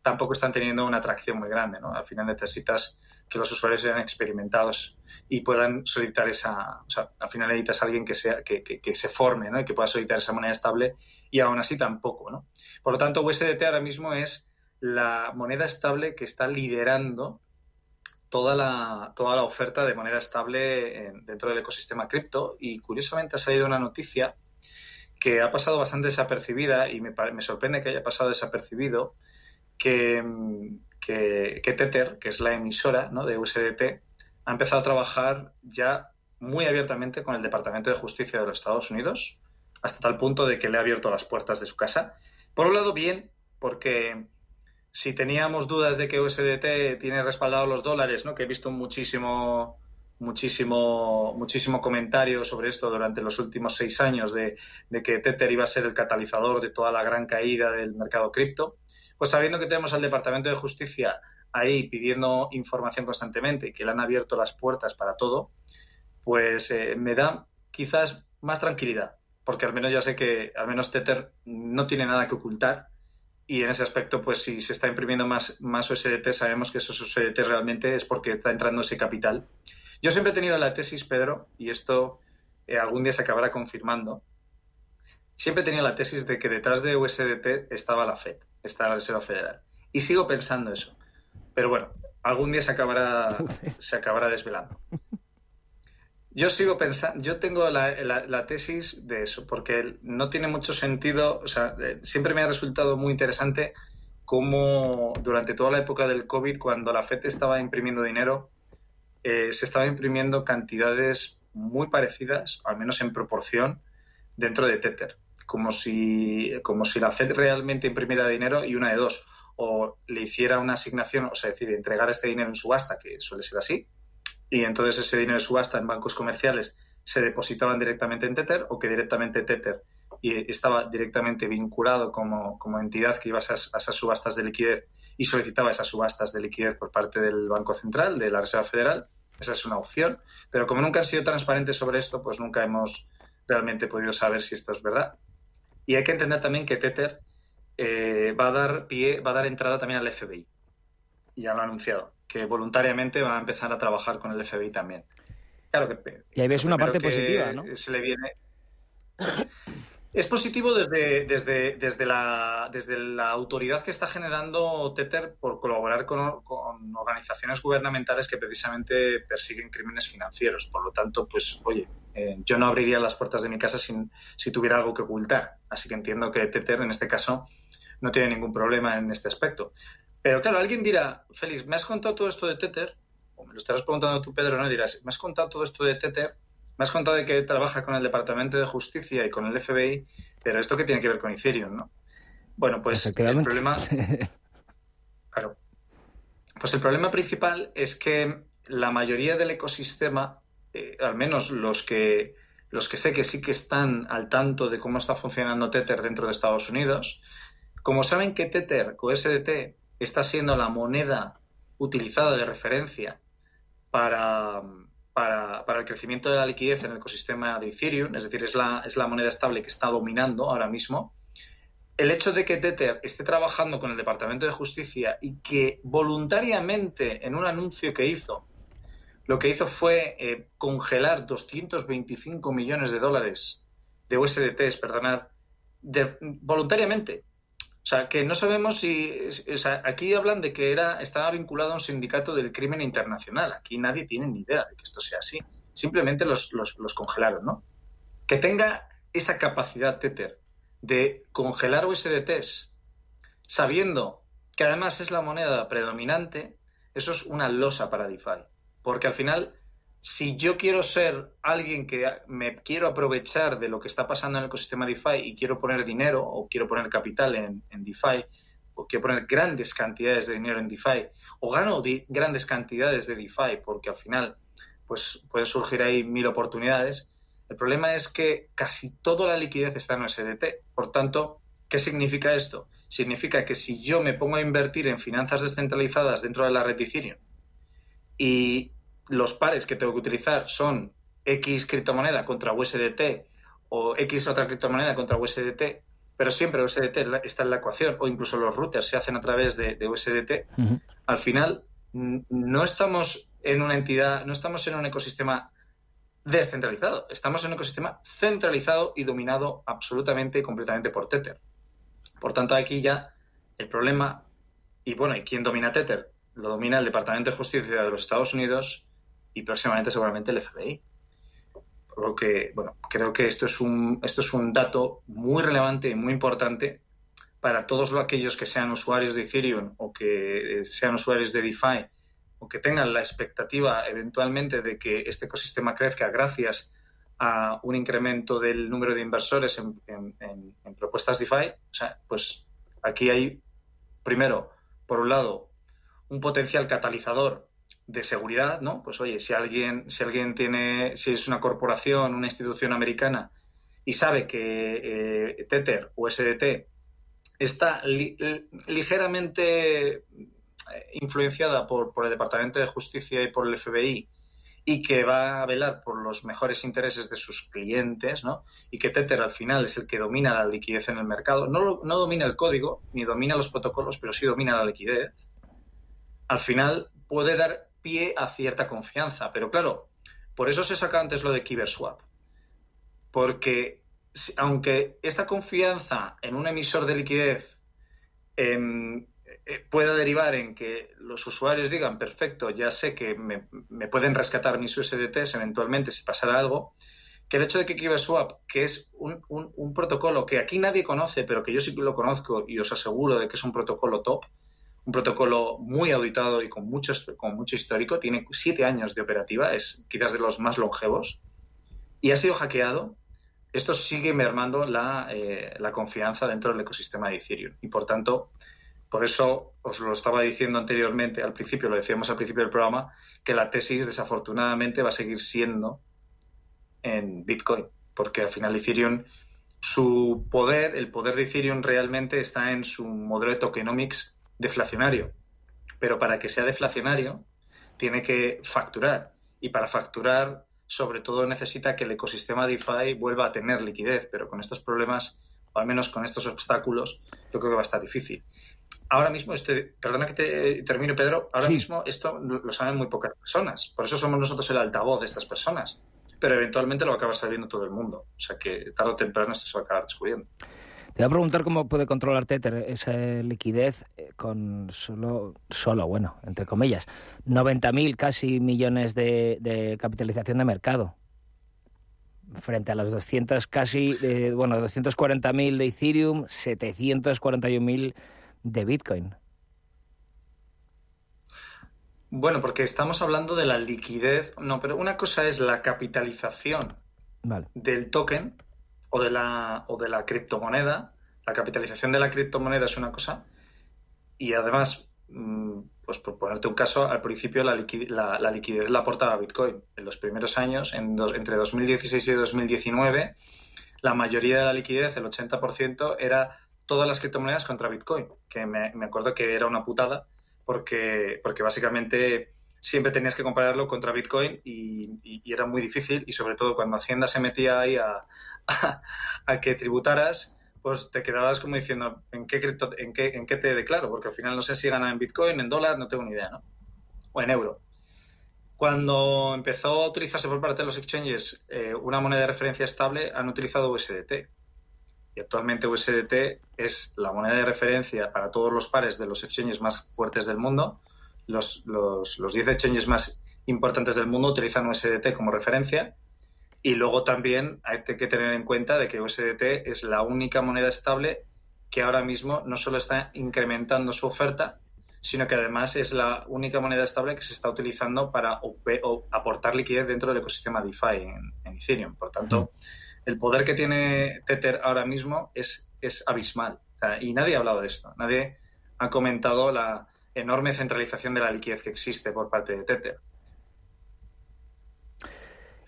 tampoco están teniendo una atracción muy grande, ¿no? Al final necesitas que los usuarios sean experimentados y puedan solicitar esa, o sea, al final necesitas a alguien que, sea, que, que, se forme, ¿no? Y que pueda solicitar esa moneda estable y aún así tampoco, ¿no? Por lo tanto, USDT ahora mismo es la moneda estable que está liderando toda la, toda la oferta de moneda estable dentro del ecosistema cripto y curiosamente ha salido una noticia que ha pasado bastante desapercibida y me, me sorprende que haya pasado desapercibido que, que, Tether, que es la emisora de USDT, ha empezado a trabajar ya muy abiertamente con el Departamento de Justicia de los Estados Unidos, hasta tal punto de que le ha abierto las puertas de su casa. Por un lado, bien, porque si teníamos dudas de que USDT tiene respaldado los dólares, ¿no? que he visto muchísimo, muchísimo, muchísimo comentario sobre esto durante los últimos seis años, de, que Tether iba a ser el catalizador de toda la gran caída del mercado cripto, pues sabiendo que tenemos al Departamento de Justicia ahí pidiendo información constantemente y que le han abierto las puertas para todo, pues eh, me da quizás más tranquilidad, porque al menos ya sé que al menos Tether no tiene nada que ocultar y en ese aspecto, pues si se está imprimiendo más, más USDT, sabemos que esos USDT realmente es porque está entrando ese capital. Yo siempre he tenido la tesis, Pedro, y esto eh, algún día se acabará confirmando, siempre he tenido la tesis de que detrás de USDT estaba la FED está la Reserva Federal. Y sigo pensando eso. Pero bueno, algún día se acabará, se acabará desvelando. Yo sigo pensando, yo tengo la, tesis de eso, porque no tiene mucho sentido, o sea, eh, siempre me ha resultado muy interesante cómo durante toda la época del COVID, cuando la FED estaba imprimiendo dinero, eh, se estaba imprimiendo cantidades muy parecidas, al menos en proporción, dentro de Tether como si, como si la Fed realmente imprimiera dinero y una de dos, o le hiciera una asignación, o sea, decir, entregar este dinero en subasta, que suele ser así, y entonces ese dinero de subasta en bancos comerciales se depositaban directamente en Tether o que directamente Tether y estaba directamente vinculado como, como entidad que iba a esas, subastas de liquidez y solicitaba esas subastas de liquidez por parte del Banco Central, de la Reserva Federal. Esa es una opción. Pero como nunca han sido transparentes sobre esto, pues nunca hemos realmente podido saber si esto es verdad. Y hay que entender también que Tether eh, va a dar pie, va a dar entrada también al FBI. Ya lo ha anunciado, que voluntariamente va a empezar a trabajar con el FBI también. Claro que. Y ahí ves una parte positiva, ¿no? Se le viene. Es positivo desde, desde, desde, la, desde la autoridad que está generando Tether por colaborar con, con, organizaciones gubernamentales que precisamente persiguen crímenes financieros. Por lo tanto, pues, oye, eh, yo no abriría las puertas de mi casa sin, si tuviera algo que ocultar. Así que entiendo que Tether, en este caso, no tiene ningún problema en este aspecto. Pero claro, alguien dirá, Félix, ¿me has contado todo esto de Tether? O me lo estarás preguntando tú, Pedro, ¿no? Dirás, ¿me has contado todo esto de Tether? Me has contado de que trabaja con el Departamento de Justicia y con el FBI, pero ¿esto qué tiene que ver con Ethereum, no? Bueno, pues el problema... claro. Pues el problema principal es que la mayoría del ecosistema, eh, al menos los que, los que sé que sí que están al tanto de cómo está funcionando Tether dentro de Estados Unidos, como saben que Tether, USDT, está siendo la moneda utilizada de referencia para, para, el crecimiento de la liquidez en el ecosistema de Ethereum, es decir, es la, es la moneda estable que está dominando ahora mismo, el hecho de que Tether esté trabajando con el Departamento de Justicia y que voluntariamente en un anuncio que hizo, lo que hizo fue eh, congelar 225 millones de dólares de USDTs, perdonar, voluntariamente, o sea, que no sabemos si. O sea, aquí hablan de que era, estaba vinculado a un sindicato del crimen internacional. Aquí nadie tiene ni idea de que esto sea así. simplemente los, los, congelaron, ¿no? Que tenga esa capacidad Tether de congelar USDTs sabiendo que además es la moneda predominante, eso es una losa para DeFi. Porque al final, si yo quiero ser alguien que me quiero aprovechar de lo que está pasando en el ecosistema DeFi y quiero poner dinero o quiero poner capital en, en DeFi, o quiero poner grandes cantidades de dinero en DeFi, o gano grandes cantidades de DeFi, porque al final pues pueden surgir ahí mil oportunidades. El problema es que casi toda la liquidez está en USDT. Por tanto, ¿qué significa esto? Significa que si yo me pongo a invertir en finanzas descentralizadas dentro de la red Ethereum y los pares que tengo que utilizar son X criptomoneda contra USDT o X otra criptomoneda contra USDT, pero siempre USDT está en la ecuación, o incluso los routers se hacen a través de, USDT, al final no estamos en una entidad, no estamos en un ecosistema descentralizado, estamos en un ecosistema centralizado y dominado absolutamente y completamente por Tether. Por tanto, aquí ya el problema, y bueno, ¿y quién domina Tether? Lo domina el Departamento de Justicia de los Estados Unidos y próximamente seguramente el FBI. Por lo que, bueno, creo que esto es un, esto es un dato muy relevante y muy importante para todos aquellos que sean usuarios de Ethereum o que sean usuarios de DeFi o que tengan la expectativa eventualmente de que este ecosistema crezca gracias a un incremento del número de inversores en, propuestas DeFi, o sea, pues aquí hay, primero, por un lado, un potencial catalizador de seguridad, ¿no? Pues oye, si alguien, si alguien tiene, si es una corporación, una institución americana y sabe que eh, Tether o SDT está ligeramente eh, influenciada por, el Departamento de Justicia y por el FBI y que va a velar por los mejores intereses de sus clientes, ¿no? Y que Tether al final es el que domina la liquidez en el mercado. No, no domina el código ni domina los protocolos, pero sí domina la liquidez. Al final puede dar pie a cierta confianza. Pero claro, por eso se saca antes lo de KiberSwap. Porque aunque esta confianza en un emisor de liquidez em, eh, pueda derivar en que los usuarios digan, perfecto, ya sé que me, pueden rescatar mis USDTs eventualmente si pasara algo, que el hecho de que KiberSwap, que es un, un, protocolo que aquí nadie conoce, pero que yo sí lo conozco y os aseguro de que es un protocolo top, un protocolo muy auditado y con, muchos, con mucho histórico, tiene siete años de operativa, es quizás de los más longevos, y ha sido hackeado, esto sigue mermando la, eh, la confianza dentro del ecosistema de Ethereum. Y por tanto, por eso os lo estaba diciendo anteriormente, al principio, lo decíamos al principio del programa, que la tesis desafortunadamente va a seguir siendo en Bitcoin, porque al final Ethereum, su poder, el poder de Ethereum realmente está en su modelo de tokenomics deflacionario. Pero para que sea deflacionario, tiene que facturar. Y para facturar, sobre todo, necesita que el ecosistema DeFi vuelva a tener liquidez. Pero con estos problemas, o al menos con estos obstáculos, yo creo que va a estar difícil ahora mismo, este, perdona que te termine, Pedro, ahora mismo esto lo saben muy pocas personas. Por eso somos nosotros el altavoz de estas personas. Pero eventualmente lo va a acabar sabiendo todo el mundo. O sea que tarde o temprano esto se va a acabar descubriendo. Te voy a preguntar cómo puede controlar Tether esa liquidez eh, con solo, solo bueno, entre comillas, 90.000 casi millones de, de, capitalización de mercado frente a los 200 casi, eh, bueno, 240.000 de Ethereum, 741.000 de Bitcoin? Bueno, porque estamos hablando de la liquidez. No, pero una cosa es la capitalización del token o de la o de la criptomoneda. La capitalización de la criptomoneda es una cosa. Y además, mm, pues por ponerte un caso, al principio la, liquidez la aportaba Bitcoin. En los primeros años, entre 2016 y 2019, la mayoría de la liquidez, el 80%, era todas las criptomonedas contra Bitcoin, que me, acuerdo que era una putada porque, porque básicamente siempre tenías que compararlo contra Bitcoin y, era muy difícil y sobre todo cuando Hacienda se metía ahí a, a, que tributaras, pues te quedabas como diciendo, ¿en qué, cripto, en, qué, ¿en qué te declaro? Porque al final no sé si gana en Bitcoin, en dólar, no tengo ni idea, ¿no? O en euro. Cuando empezó a utilizarse por parte de los exchanges eh, una moneda de referencia estable, han utilizado USDT y actualmente USDT es la moneda de referencia para todos los pares de los exchanges más fuertes del mundo. Los, los, 10 exchanges más importantes del mundo utilizan USDT como referencia. Y luego también hay que tener en cuenta de que USDT es la única moneda estable que ahora mismo no solo está incrementando su oferta, sino que además es la única moneda estable que se está utilizando para aportar liquidez dentro del ecosistema DeFi en, Ethereum. Por tanto, el poder que tiene Tether ahora mismo es, es abismal. y nadie ha hablado de esto. Nadie ha comentado la enorme centralización de la liquidez que existe por parte de Tether.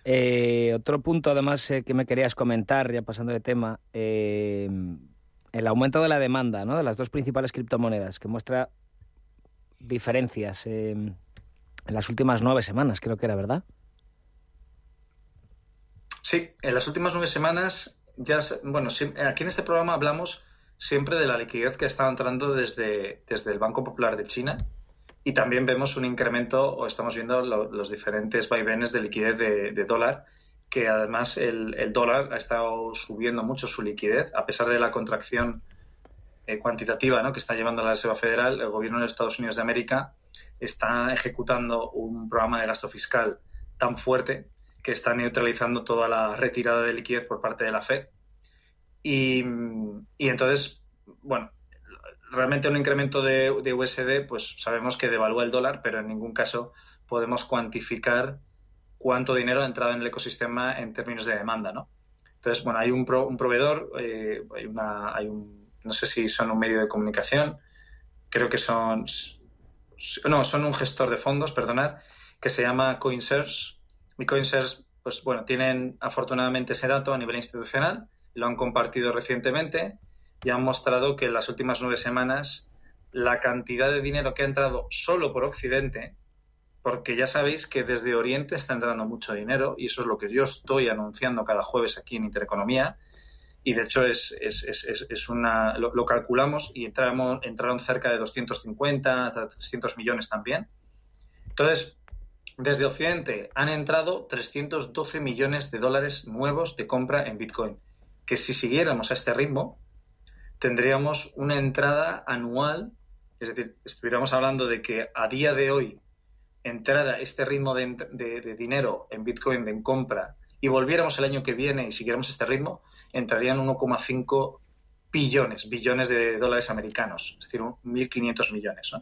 Eh, otro punto, además, eh, que me querías comentar, ya pasando de tema, eh, el aumento de la demanda ¿no? de las dos principales criptomonedas, que muestra diferencias en las últimas nueve semanas, creo que era, ¿verdad? Sí, en las últimas nueve semanas, ya, bueno, aquí en este programa hablamos siempre de la liquidez que está entrando desde, desde el Banco Popular de China y también vemos un incremento o estamos viendo los diferentes vaivenes de liquidez de, dólar, que además el, dólar ha estado subiendo mucho su liquidez, a pesar de la contracción eh, cuantitativa ¿no? que está llevando la Reserva Federal, el gobierno de Estados Unidos de América está ejecutando un programa de gasto fiscal tan fuerte que está neutralizando toda la retirada de liquidez por parte de la Fed. Y, entonces, bueno, realmente un incremento de, USD, pues sabemos que devalúa el dólar, pero en ningún caso podemos cuantificar cuánto dinero ha entrado en el ecosistema en términos de demanda, ¿no? Entonces, bueno, hay un, un proveedor, eh, hay, una, hay un, no sé si son un medio de comunicación, creo que son, no, son un gestor de fondos, perdonad, que se llama CoinShares. Y CoinShares, pues bueno, tienen afortunadamente ese dato a nivel institucional, lo han compartido recientemente y han mostrado que en las últimas nueve semanas la cantidad de dinero que ha entrado solo por Occidente, porque ya sabéis que desde Oriente está entrando mucho dinero y eso es lo que yo estoy anunciando cada jueves aquí en Intereconomía. Y de hecho es, es, una, lo, calculamos y entramos, entraron cerca de 250 hasta 300 millones también. Entonces, desde Occidente han entrado 312 millones de dólares nuevos de compra en Bitcoin, que si siguiéramos a este ritmo, tendríamos una entrada anual, es decir, estuviéramos hablando de que a día de hoy entrara este ritmo de, dinero en Bitcoin en compra y volviéramos el año que viene y siguiéramos este ritmo, entrarían 1,5 billones, billones de dólares americanos, es decir, 1.500 millones.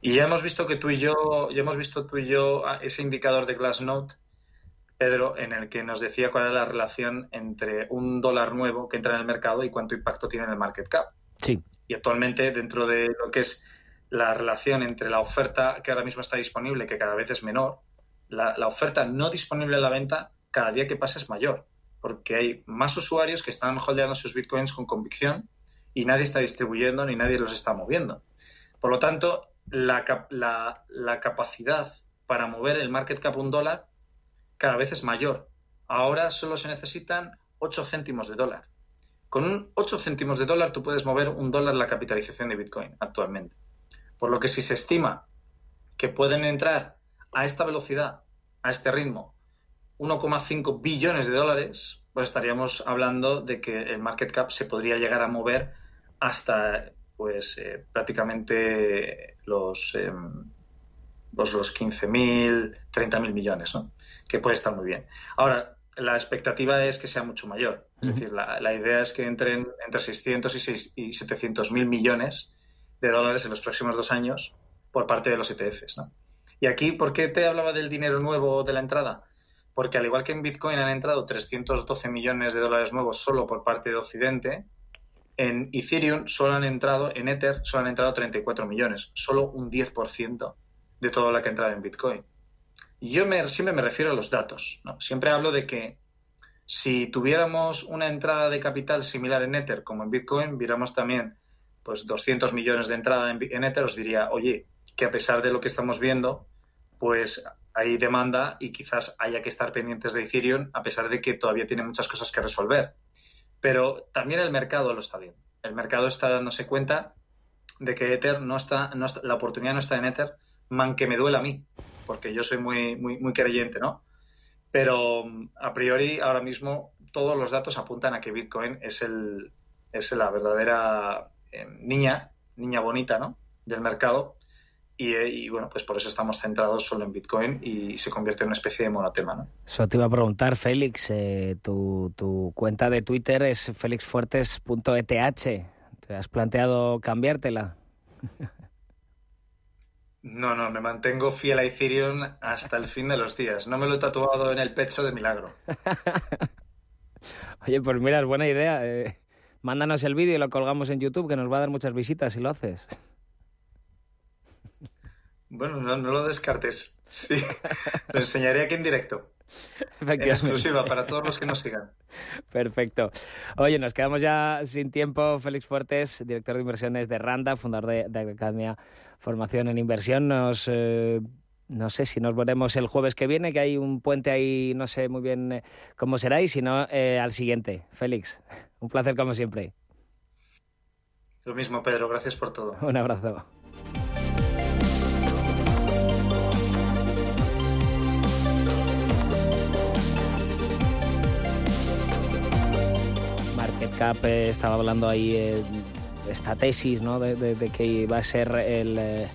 Y ya hemos visto que tú y yo, ya hemos visto tú y yo ese indicador de Glassnode Pedro, en el que nos decía cuál era la relación entre un dólar nuevo que entra en el mercado y cuánto impacto tiene en el market cap. Sí. Y actualmente, dentro de lo que es la relación entre la oferta que ahora mismo está disponible, que cada vez es menor, la, oferta no disponible en la venta cada día que pasa es mayor, porque hay más usuarios que están holdeando sus bitcoins con convicción y nadie está distribuyendo ni nadie los está moviendo. Por lo tanto, la, la capacidad para mover el market cap un dólar cada vez es mayor. Ahora solo se necesitan 8 céntimos de dólar. Con un 8 céntimos de dólar tú puedes mover un dólar la capitalización de Bitcoin actualmente. Por lo que si se estima que pueden entrar a esta velocidad, a este ritmo, 1,5 billones de dólares, pues estaríamos hablando de que el market cap se podría llegar a mover hasta pues eh, prácticamente los, eh, los, los 15.000, 30.000 millones, ¿no? que puede estar muy bien. Ahora, la expectativa es que sea mucho mayor. Es decir, la, idea es que entren entre 600 y, 700 mil millones de dólares en los próximos dos años por parte de los ETFs. ¿no? Y aquí, ¿por qué te hablaba del dinero nuevo de la entrada? Porque al igual que en Bitcoin han entrado 312 millones de dólares nuevos solo por parte de Occidente, en Ethereum solo han entrado, en Ether solo han entrado 34 millones, solo un 10% de todo lo que ha entrado en Bitcoin. Yo siempre me refiero a los datos. ¿no? Siempre hablo de que si tuviéramos una entrada de capital similar en Ether como en Bitcoin, viéramos también pues 200 millones de entrada en, en Ether, os diría, oye, que a pesar de lo que estamos viendo, pues hay demanda y quizás haya que estar pendientes de Ethereum, a pesar de que todavía tiene muchas cosas que resolver. Pero también el mercado lo está viendo. El mercado está dándose cuenta de que Ether no está, no está la oportunidad no está en Ether, man que me duele a mí porque yo soy muy, muy, muy creyente, ¿no? Pero mm, a priori, ahora mismo, todos los datos apuntan a que Bitcoin es, el, es la verdadera eh, niña, niña bonita, ¿no? Del mercado. y, bueno, pues por eso estamos centrados solo en Bitcoin y se convierte en una especie de monotema. ¿no? Eso te iba a preguntar, Félix. Eh, tu, tu, cuenta de Twitter es felixfuertes.eth. ¿Te has planteado cambiártela? No, no, me mantengo fiel a Ethereum hasta el fin de los días. No me lo he tatuado en el pecho de milagro. Oye, pues mira, es buena idea. Eh, mándanos el vídeo y lo colgamos en YouTube, que nos va a dar muchas visitas si lo haces. Bueno, no, lo descartes. Sí, lo enseñaré aquí en directo. En exclusiva para todos los que nos sigan. Perfecto. Oye, nos quedamos ya sin tiempo. Félix Fuertes, director de inversiones de Randa, fundador de, Academia Formación en Inversión. Nos, eh, no sé si nos veremos el jueves que viene, que hay un puente ahí, no sé muy bien eh, cómo será, y si no, eh, al siguiente. Félix, un placer como siempre. Lo mismo, Pedro. Gracias por todo. Un abrazo. Cap estaba hablando ahí eh, esta tesis ¿no? de, que va a ser el, eh,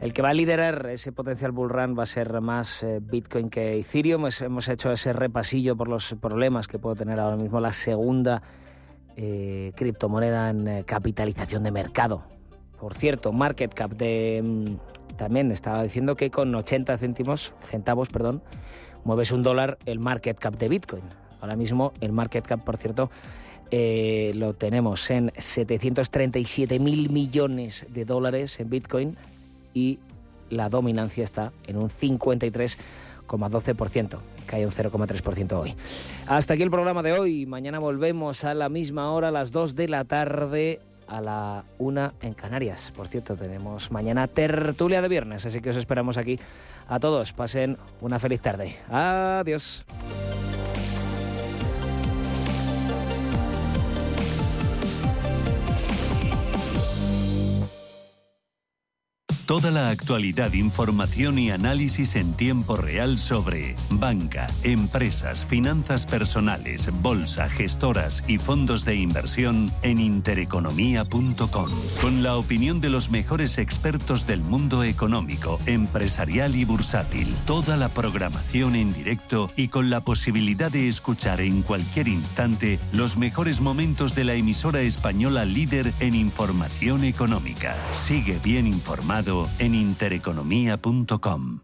el que va a liderar ese potencial bull run va a ser más eh, Bitcoin que Ethereum. hemos hecho ese repasillo por los problemas que puede tener ahora mismo la segunda criptomoneda en capitalización de mercado. Por cierto, market cap de mm, también estaba diciendo que con 80 céntimos, centavos, perdón, mueves un dólar el market cap de Bitcoin. Ahora mismo el market cap, por cierto, eh, lo tenemos en 737 mil millones de dólares en Bitcoin y la dominancia está en un 53,12%, cae un 0,3% hoy. Hasta aquí el programa de hoy. Mañana volvemos a la misma hora, a las 2 de la tarde, a la 1 en Canarias. Por cierto, tenemos mañana tertulia de viernes, así que os esperamos aquí a todos. Pasen una feliz tarde. Adiós. Toda la actualidad, información y análisis en tiempo real sobre banca, empresas, finanzas personales, bolsa, gestoras y fondos de inversión en intereconomía.com. Con la opinión de los mejores expertos del mundo económico, empresarial y bursátil. Toda la programación en directo y con la posibilidad de escuchar en cualquier instante los mejores momentos de la emisora española líder en información económica. Sigue bien informado en intereconomía.com.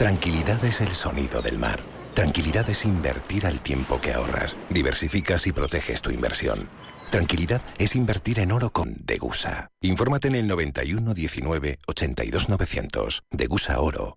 Tranquilidad es el sonido del mar. Tranquilidad es invertir al tiempo que ahorras. Diversificas y proteges tu inversión. Tranquilidad es invertir en oro con Degusa. Infórmate en el 91 19 82 900. Degusa Oro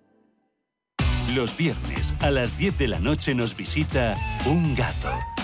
Los viernes a las 10 de la noche nos visita un gato,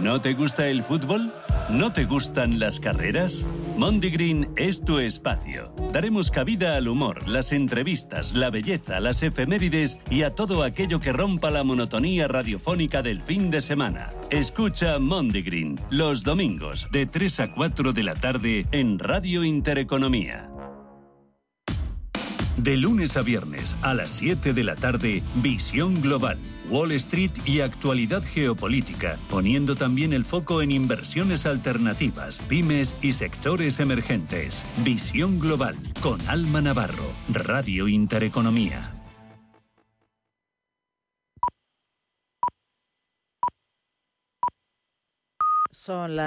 ¿No te gusta el fútbol? ¿No te gustan las carreras? Monday Green es tu espacio. Daremos cabida al humor, las entrevistas, la belleza, las efemérides y a todo aquello que rompa la monotonía radiofónica del fin de semana. Escucha Monday Green los domingos de 3 a 4 de la tarde en Radio Intereconomía. De lunes a viernes a las 7 de la tarde, Visión Global Wall Street y actualidad geopolítica, poniendo también el foco en inversiones alternativas, pymes y sectores emergentes. Visión Global con Alma Navarro, Radio Intereconomía. Son las